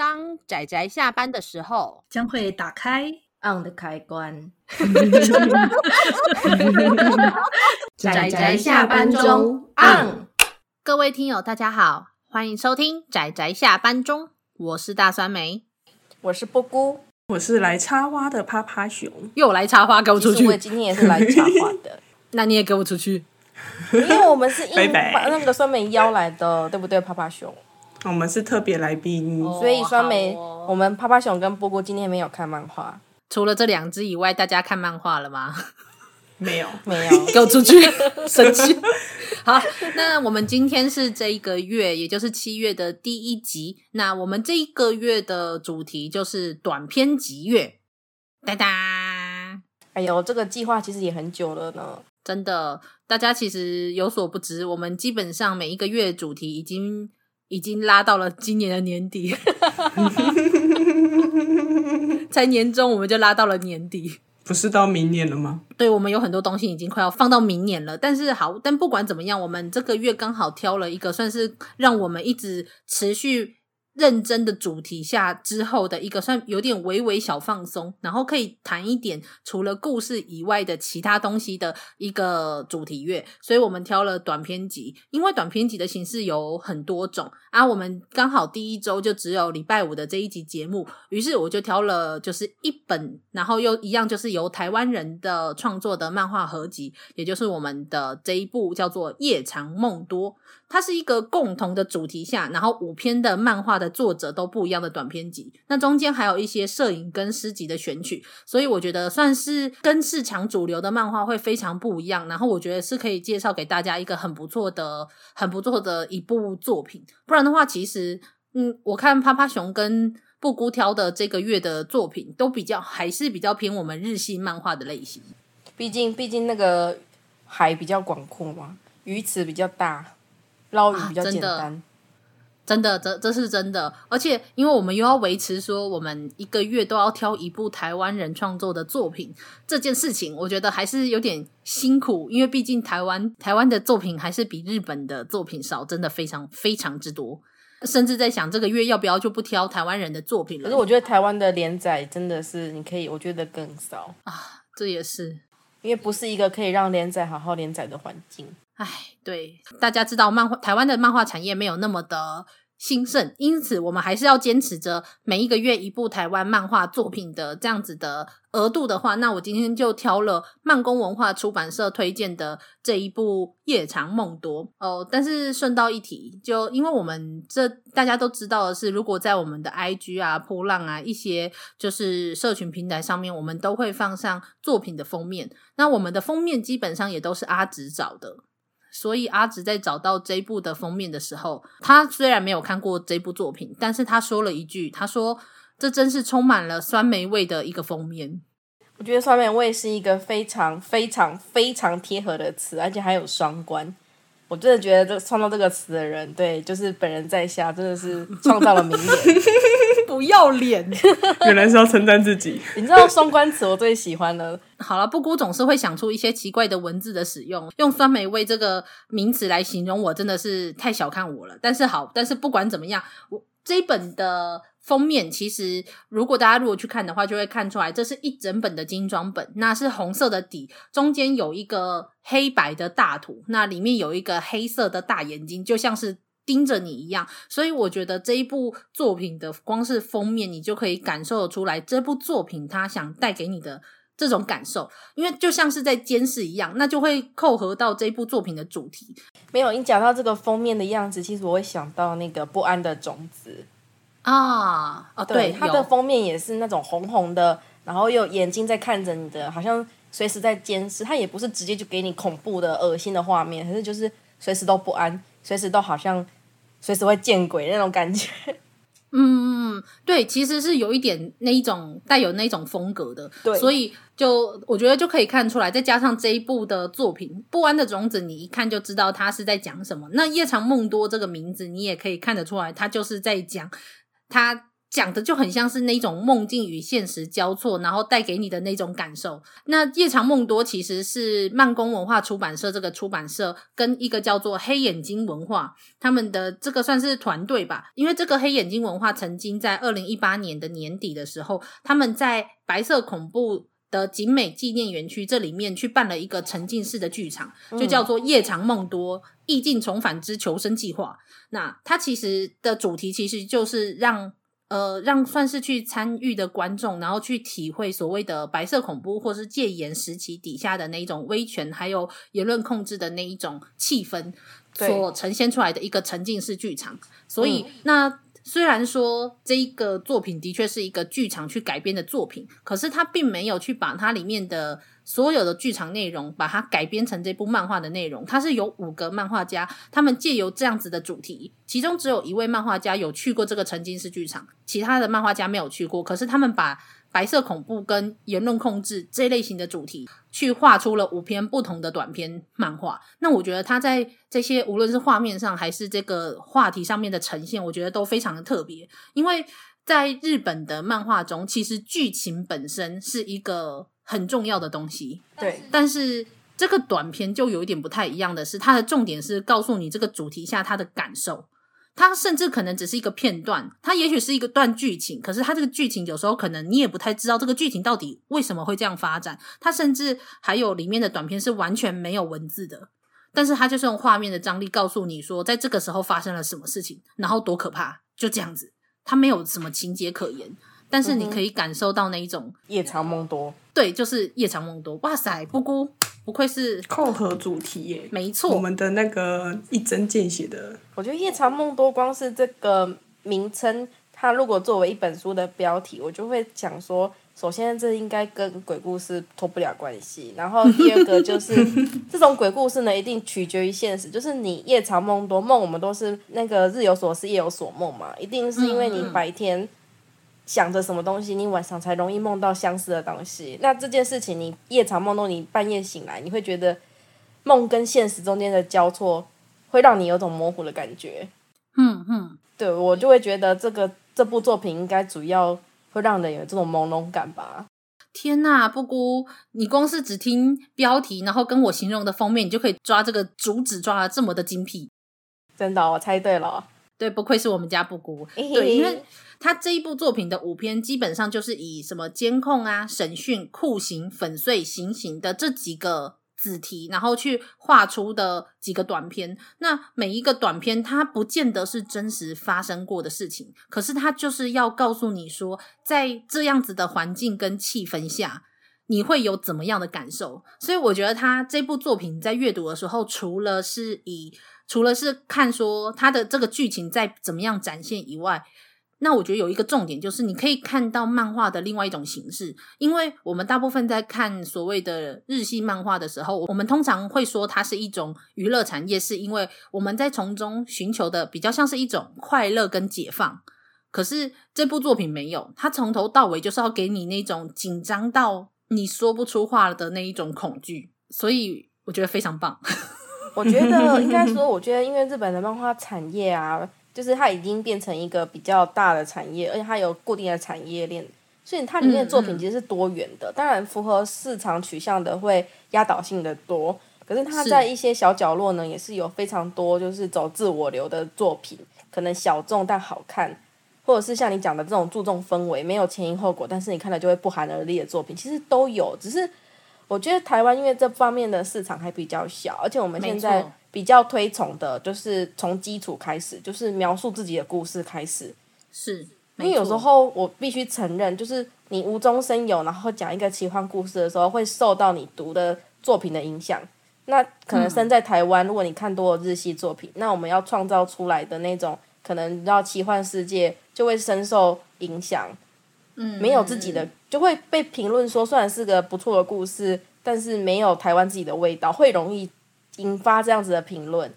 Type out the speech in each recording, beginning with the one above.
当仔仔下班的时候，将会打开 on 的开关。仔仔下班中 on。各位听友，大家好，欢迎收听仔仔下班中，我是大酸梅，我是波姑，我是来插花的趴趴熊，又来插花，给我出去！我今天也是来插花的，那你也给我出去，因为我们是应把那个酸梅邀来的，对不对，趴趴熊？我们是特别来宾，所以酸梅，哦、我们趴趴熊跟波波今天没有看漫画。除了这两只以外，大家看漫画了吗？没有，没有，给我出去！生气。好，那我们今天是这一个月，也就是七月的第一集。那我们这一个月的主题就是短篇集月。哒哒。哎呦，这个计划其实也很久了呢。真的，大家其实有所不知，我们基本上每一个月主题已经。已经拉到了今年的年底，才年终我们就拉到了年底，不是到明年了吗？对，我们有很多东西已经快要放到明年了。但是好，但不管怎么样，我们这个月刚好挑了一个算是让我们一直持续。认真的主题下之后的一个算有点微微小放松，然后可以谈一点除了故事以外的其他东西的一个主题乐，所以我们挑了短篇集，因为短篇集的形式有很多种啊，我们刚好第一周就只有礼拜五的这一集节目，于是我就挑了就是一本，然后又一样就是由台湾人的创作的漫画合集，也就是我们的这一部叫做《夜长梦多》。它是一个共同的主题下，然后五篇的漫画的作者都不一样的短篇集，那中间还有一些摄影跟诗集的选取，所以我觉得算是跟市场主流的漫画会非常不一样。然后我觉得是可以介绍给大家一个很不错的、很不错的一部作品。不然的话，其实嗯，我看趴趴熊跟布谷挑的这个月的作品都比较还是比较偏我们日系漫画的类型。毕竟，毕竟那个海比较广阔嘛，鱼池比较大。捞鱼比较简单，啊、真的，真的，这这是真的。而且，因为我们又要维持说，我们一个月都要挑一部台湾人创作的作品，这件事情，我觉得还是有点辛苦。因为毕竟台湾台湾的作品还是比日本的作品少，真的非常非常之多。甚至在想，这个月要不要就不挑台湾人的作品了？可是我觉得台湾的连载真的是，你可以，我觉得更少啊。这也是因为不是一个可以让连载好好连载的环境。哎，对，大家知道漫画台湾的漫画产业没有那么的兴盛，因此我们还是要坚持着每一个月一部台湾漫画作品的这样子的额度的话，那我今天就挑了漫工文化出版社推荐的这一部《夜长梦多》哦。但是顺道一提，就因为我们这大家都知道的是，如果在我们的 IG 啊、噗浪啊一些就是社群平台上面，我们都会放上作品的封面，那我们的封面基本上也都是阿直找的。所以阿直在找到这部的封面的时候，他虽然没有看过这部作品，但是他说了一句：“他说这真是充满了酸梅味的一个封面。”我觉得“酸梅味”是一个非常非常非常贴合的词，而且还有双关。我真的觉得这创造这个词的人，对，就是本人在下，真的是创造了名言。不要脸，原来是要称赞自己。你知道双关词我最喜欢了。好了，布姑总是会想出一些奇怪的文字的使用，用“酸梅味”这个名词来形容我，真的是太小看我了。但是好，但是不管怎么样，我这一本的封面，其实如果大家如果去看的话，就会看出来，这是一整本的精装本，那是红色的底，中间有一个黑白的大图，那里面有一个黑色的大眼睛，就像是。盯着你一样，所以我觉得这一部作品的光是封面，你就可以感受得出来这部作品它想带给你的这种感受，因为就像是在监视一样，那就会扣合到这部作品的主题。没有，你讲到这个封面的样子，其实我会想到那个不安的种子啊，哦，对，它的封面也是那种红红的，然后又有眼睛在看着你的，好像随时在监视。它也不是直接就给你恐怖的、恶心的画面，可是就是随时都不安，随时都好像。随时会见鬼那种感觉，嗯，对，其实是有一点那一种带有那种风格的，对，所以就我觉得就可以看出来，再加上这一部的作品《不安的种子》，你一看就知道他是在讲什么。那《夜长梦多》这个名字，你也可以看得出来，他就是在讲他讲的就很像是那种梦境与现实交错，然后带给你的那种感受。那《夜长梦多》其实是慢工文化出版社这个出版社跟一个叫做黑眼睛文化他们的这个算是团队吧，因为这个黑眼睛文化曾经在二零一八年的年底的时候，他们在白色恐怖的景美纪念园区这里面去办了一个沉浸式的剧场，就叫做《夜长梦多：意境重返之求生计划》。那它其实的主题其实就是让。呃，让算是去参与的观众，然后去体会所谓的白色恐怖，或是戒严时期底下的那一种威权，还有言论控制的那一种气氛，所呈现出来的一个沉浸式剧场。所以，嗯、那虽然说这一个作品的确是一个剧场去改编的作品，可是他并没有去把它里面的。所有的剧场内容，把它改编成这部漫画的内容，它是有五个漫画家，他们借由这样子的主题，其中只有一位漫画家有去过这个沉浸式剧场，其他的漫画家没有去过。可是他们把白色恐怖跟言论控制这类型的主题，去画出了五篇不同的短篇漫画。那我觉得他在这些无论是画面上还是这个话题上面的呈现，我觉得都非常的特别，因为在日本的漫画中，其实剧情本身是一个。很重要的东西，对。但是这个短片就有一点不太一样的是，它的重点是告诉你这个主题下他的感受。它甚至可能只是一个片段，它也许是一个段剧情，可是它这个剧情有时候可能你也不太知道这个剧情到底为什么会这样发展。它甚至还有里面的短片是完全没有文字的，但是它就是用画面的张力告诉你说，在这个时候发生了什么事情，然后多可怕，就这样子。它没有什么情节可言。但是你可以感受到那一种夜长梦多，对，就是夜长梦多。哇塞，布姑不愧是扣合主题耶，没错，我们的那个一针见血的。我觉得夜长梦多光是这个名称，它如果作为一本书的标题，我就会讲说，首先这应该跟鬼故事脱不了关系，然后第二个就是 这种鬼故事呢，一定取决于现实，就是你夜长梦多梦，我们都是那个日有所思夜有所梦嘛，一定是因为你白天。想着什么东西，你晚上才容易梦到相似的东西。那这件事情，你夜长梦多，你半夜醒来，你会觉得梦跟现实中间的交错，会让你有种模糊的感觉。嗯嗯，对，我就会觉得这个这部作品应该主要会让人有这种朦胧感吧。天呐，布姑，你光是只听标题，然后跟我形容的封面，你就可以抓这个主旨抓的这么的精辟。真的，我猜对了。对，不愧是我们家布谷。对，因为他这一部作品的五篇，基本上就是以什么监控啊、审讯、酷刑、粉碎、行刑的这几个子题，然后去画出的几个短篇。那每一个短篇，它不见得是真实发生过的事情，可是它就是要告诉你说，在这样子的环境跟气氛下，你会有怎么样的感受。所以我觉得他这部作品在阅读的时候，除了是以除了是看说它的这个剧情在怎么样展现以外，那我觉得有一个重点就是你可以看到漫画的另外一种形式，因为我们大部分在看所谓的日系漫画的时候，我们通常会说它是一种娱乐产业，是因为我们在从中寻求的比较像是一种快乐跟解放。可是这部作品没有，它从头到尾就是要给你那种紧张到你说不出话的那一种恐惧，所以我觉得非常棒。我觉得应该说，我觉得因为日本的漫画产业啊，就是它已经变成一个比较大的产业，而且它有固定的产业链，所以它里面的作品其实是多元的。嗯嗯。当然，符合市场取向的会压倒性的多，可是它在一些小角落呢，也是有非常多就是走自我流的作品，可能小众但好看，或者是像你讲的这种注重氛围、没有前因后果，但是你看了就会不寒而栗的作品，其实都有，只是。我觉得台湾因为这方面的市场还比较小，而且我们现在比较推崇的就是从基础开始，就是描述自己的故事开始。是，因为有时候我必须承认，就是你无中生有，然后讲一个奇幻故事的时候，会受到你读的作品的影响。那可能身在台湾，嗯、如果你看多了日系作品，那我们要创造出来的那种可能要奇幻世界，就会深受影响。嗯，没有自己的。就会被评论说，虽然是个不错的故事，但是没有台湾自己的味道，会容易引发这样子的评论。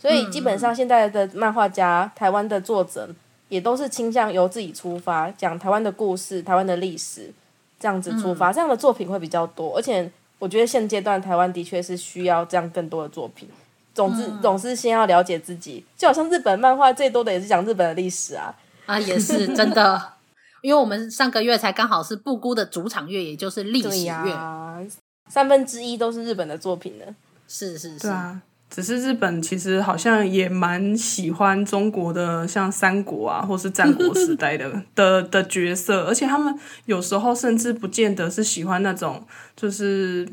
所以基本上现在的漫画家、台湾的作者也都是倾向由自己出发，讲台湾的故事、台湾的历史这样子出发，这样的作品会比较多。而且我觉得现阶段台湾的确是需要这样更多的作品。总之，总是先要了解自己，就好像日本漫画最多的也是讲日本的历史啊。啊，也是真的。因为我们上个月才刚好是布谷的主场月，也就是历史月，啊，三分之一都是日本的作品呢。是是是，啊。只是日本其实好像也蛮喜欢中国的，像三国啊，或是战国时 代的的的角色，而且他们有时候甚至不见得是喜欢那种，就是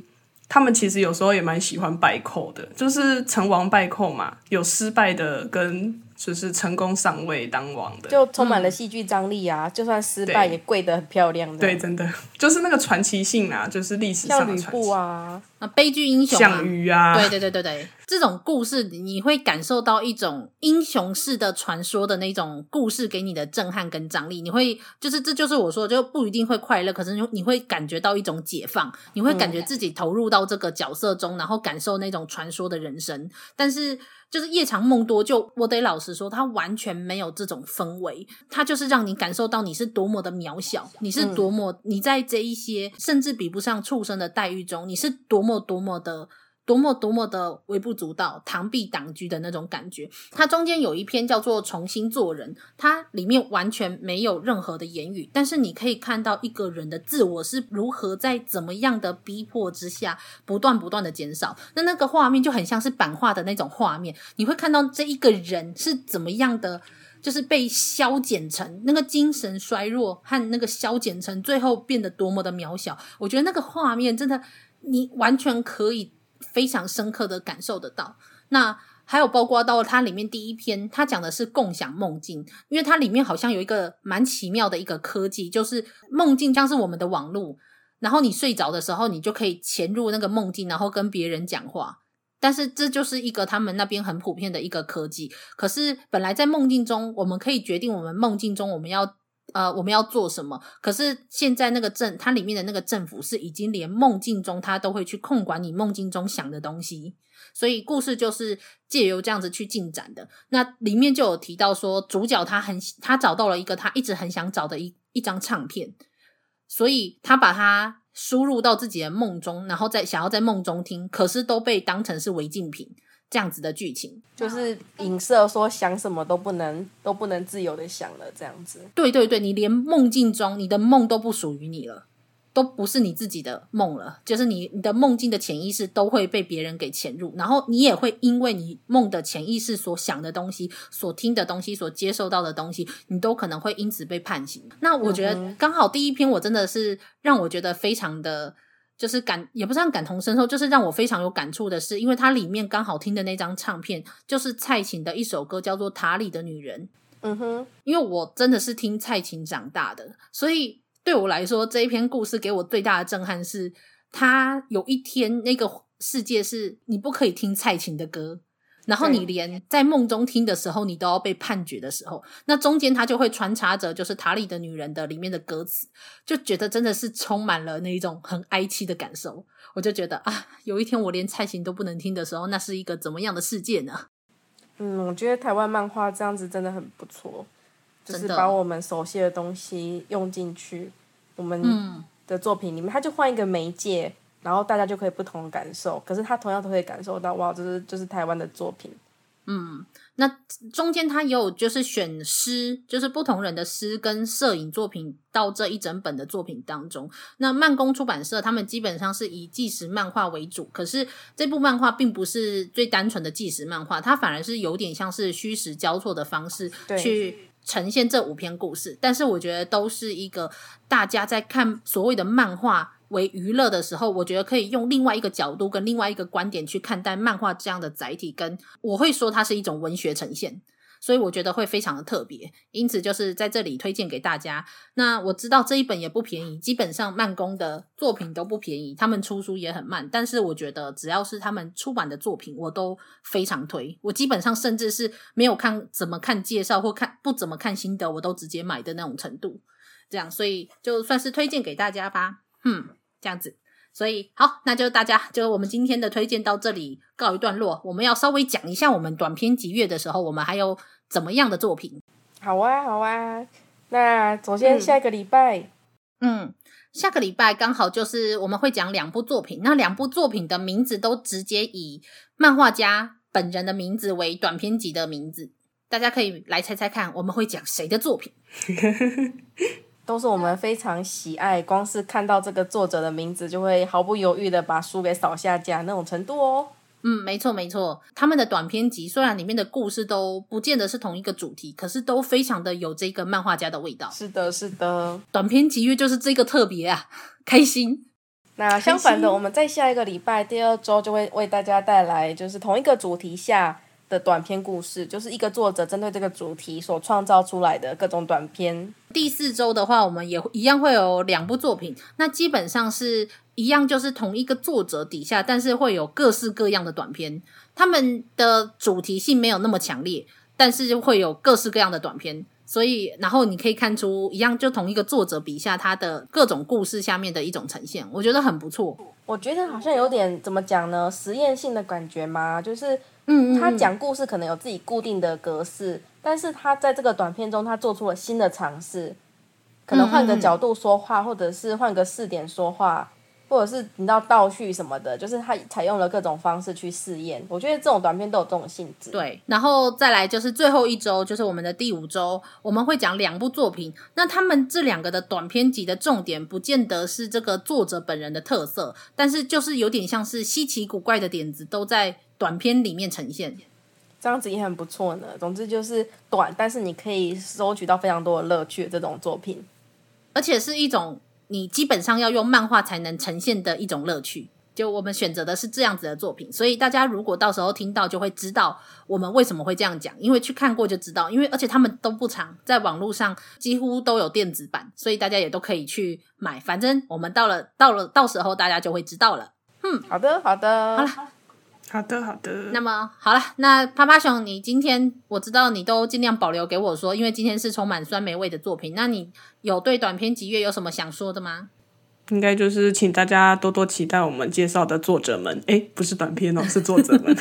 他们其实有时候也蛮喜欢败寇的，就是成王败寇嘛，有失败的跟。就是成功上位当王的，就充满了戏剧张力啊！嗯、就算失败也跪得很漂亮的。对，真的 就是那个传奇性啊，就是历史上的传奇。像吕布啊，啊，悲剧英雄、啊，项羽啊，对对对对对，这种故事你会感受到一种英雄式的传说的那种故事给你的震撼跟张力。你会就是这就是我说的，就不一定会快乐，可是你你会感觉到一种解放，你会感觉自己投入到这个角色中，嗯、然后感受那种传说的人生，但是。就是夜长梦多，就我得老实说，他完全没有这种氛围，他就是让你感受到你是多么的渺小，你是多么你在这一些甚至比不上畜生的待遇中，你是多么多么的。多么多么的微不足道、螳臂挡车的那种感觉。它中间有一篇叫做《重新做人》，它里面完全没有任何的言语，但是你可以看到一个人的自我是如何在怎么样的逼迫之下，不断不断的减少。那那个画面就很像是版画的那种画面，你会看到这一个人是怎么样的，就是被消减成那个精神衰弱和那个消减成最后变得多么的渺小。我觉得那个画面真的，你完全可以。非常深刻的感受得到。那还有包括到它里面第一篇，它讲的是共享梦境，因为它里面好像有一个蛮奇妙的一个科技，就是梦境像是我们的网络，然后你睡着的时候，你就可以潜入那个梦境，然后跟别人讲话。但是这就是一个他们那边很普遍的一个科技。可是本来在梦境中，我们可以决定我们梦境中我们要。呃，我们要做什么？可是现在那个政，它里面的那个政府是已经连梦境中，它都会去控管你梦境中想的东西。所以故事就是借由这样子去进展的。那里面就有提到说，主角他很他找到了一个他一直很想找的一一张唱片，所以他把它输入到自己的梦中，然后再想要在梦中听，可是都被当成是违禁品。这样子的剧情就是影射说想什么都不能都不能自由的想了，这样子。对对对，你连梦境中你的梦都不属于你了，都不是你自己的梦了，就是你你的梦境的潜意识都会被别人给潜入，然后你也会因为你梦的潜意识所想的东西、所听的东西、所接受到的东西，你都可能会因此被判刑。那我觉得刚好第一篇我真的是让我觉得非常的。就是感也不是让感同身受，就是让我非常有感触的是，因为它里面刚好听的那张唱片就是蔡琴的一首歌，叫做《塔里的女人》。嗯哼，因为我真的是听蔡琴长大的，所以对我来说这一篇故事给我最大的震撼是，他有一天那个世界是你不可以听蔡琴的歌。然后你连在梦中听的时候，你都要被判决的时候，那中间他就会穿插着就是《塔里的女人》的里面的歌词，就觉得真的是充满了那一种很哀戚的感受。我就觉得啊，有一天我连蔡琴都不能听的时候，那是一个怎么样的世界呢？嗯，我觉得台湾漫画这样子真的很不错，就是把我们熟悉的东西用进去我们的作品里面，他就换一个媒介。然后大家就可以不同的感受，可是他同样都可以感受到，哇，这是就是台湾的作品。嗯，那中间他也有就是选诗，就是不同人的诗跟摄影作品到这一整本的作品当中。那慢工出版社他们基本上是以纪实漫画为主，可是这部漫画并不是最单纯的纪实漫画，它反而是有点像是虚实交错的方式去呈现这五篇故事。但是我觉得都是一个大家在看所谓的漫画。为娱乐的时候，我觉得可以用另外一个角度跟另外一个观点去看待漫画这样的载体，跟我会说它是一种文学呈现，所以我觉得会非常的特别，因此就是在这里推荐给大家。那我知道这一本也不便宜，基本上慢工的作品都不便宜，他们出书也很慢，但是我觉得只要是他们出版的作品，我都非常推。我基本上甚至是没有看怎么看介绍或看不怎么看心得，我都直接买的那种程度。这样，所以就算是推荐给大家吧。嗯，这样子，所以好，那就大家就我们今天的推荐到这里告一段落。我们要稍微讲一下我们短篇集月的时候，我们还有怎么样的作品？好啊，好啊。那首先下个礼拜，嗯，嗯，下个礼拜刚好就是我们会讲两部作品。那两部作品的名字都直接以漫画家本人的名字为短篇集的名字，大家可以来猜猜看，我们会讲谁的作品？都是我们非常喜爱，光是看到这个作者的名字，就会毫不犹豫的把书给扫下架那种程度哦。嗯，没错没错，他们的短篇集虽然里面的故事都不见得是同一个主题，可是都非常的有这个漫画家的味道。是的，是的，短篇集月就是这个特别啊，开心。那相反的，我们在下一个礼拜第二周就会为大家带来，就是同一个主题下的短篇故事，就是一个作者针对这个主题所创造出来的各种短篇。第四周的话，我们也一样会有两部作品，那基本上是。一样就是同一个作者底下，但是会有各式各样的短片，他们的主题性没有那么强烈，但是会有各式各样的短片，所以然后你可以看出一样就同一个作者笔下他的各种故事下面的一种呈现，我觉得很不错。我觉得好像有点怎么讲呢？实验性的感觉吗？就是嗯，他讲故事可能有自己固定的格式，但是他在这个短片中他做出了新的尝试，可能换个角度说话，或者是换个视点说话。或者是你知道倒叙什么的，就是他采用了各种方式去试验。我觉得这种短片都有这种性质。对，然后再来就是最后一周，就是我们的第五周，我们会讲两部作品。那他们这两个的短片集的重点，不见得是这个作者本人的特色，但是就是有点像是稀奇古怪的点子都在短片里面呈现。这样子也很不错呢。总之就是短，但是你可以收取到非常多的乐趣的这种作品，而且是一种。你基本上要用漫画才能呈现的一种乐趣，就我们选择的是这样子的作品，所以大家如果到时候听到，就会知道我们为什么会这样讲，因为去看过就知道，因为而且他们都不长，在网络上几乎都有电子版，所以大家也都可以去买，反正我们到了到了到时候大家就会知道了。嗯，好的，好的，好了。好的，好的。那么好了，那趴趴熊，你今天我知道你都尽量保留给我说，因为今天是充满酸梅味的作品。那你有对短篇集月有什么想说的吗？应该就是请大家多多期待我们介绍的作者们。诶，不是短篇哦，是作者们。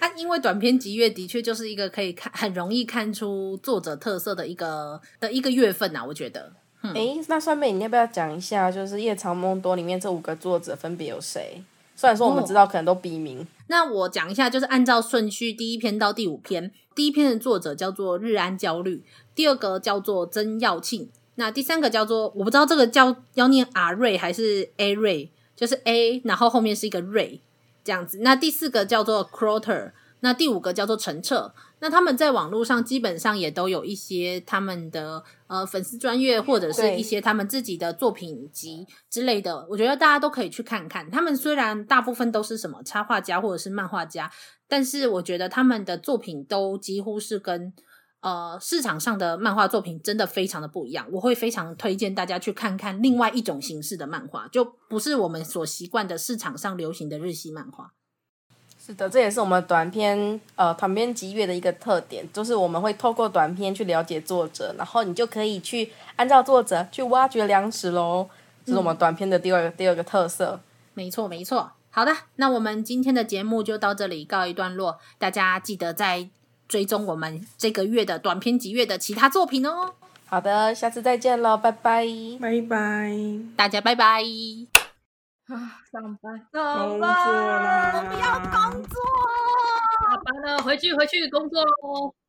那、啊、因为短篇集月的确就是一个可以看很容易看出作者特色的一个的一个月份啊，我觉得。诶、嗯，那酸梅你要不要讲一下，就是《夜长梦多》里面这五个作者分别有谁？虽然说我们知道可能都笔名，那我讲一下，就是按照顺序，第一篇到第五篇。第一篇的作者叫做日安焦虑，第二个叫做曾耀庆，那第三个叫做我不知道这个叫要念阿瑞还是 A 瑞，就是 A，然后后面是一个瑞这样子。那第四个叫做 Croter，那第五个叫做陈澈。那他们在网络上基本上也都有一些他们的呃粉丝专业，或者是一些他们自己的作品集之类的，我觉得大家都可以去看看。他们虽然大部分都是什么插画家或者是漫画家，但是我觉得他们的作品都几乎是跟呃市场上的漫画作品真的非常的不一样。我会非常推荐大家去看看另外一种形式的漫画，就不是我们所习惯的市场上流行的日系漫画。是的，这也是我们短篇呃短篇集月的一个特点，就是我们会透过短篇去了解作者，然后你就可以去按照作者去挖掘粮食喽。这是我们短篇的第二个、嗯、第二个特色。没错，没错。好的，那我们今天的节目就到这里告一段落，大家记得再追踪我们这个月的短篇集月的其他作品哦。好的，下次再见喽，拜拜，拜拜，大家拜拜。啊，上班，上班，我们要工作，下班了，回去，回去工作喽。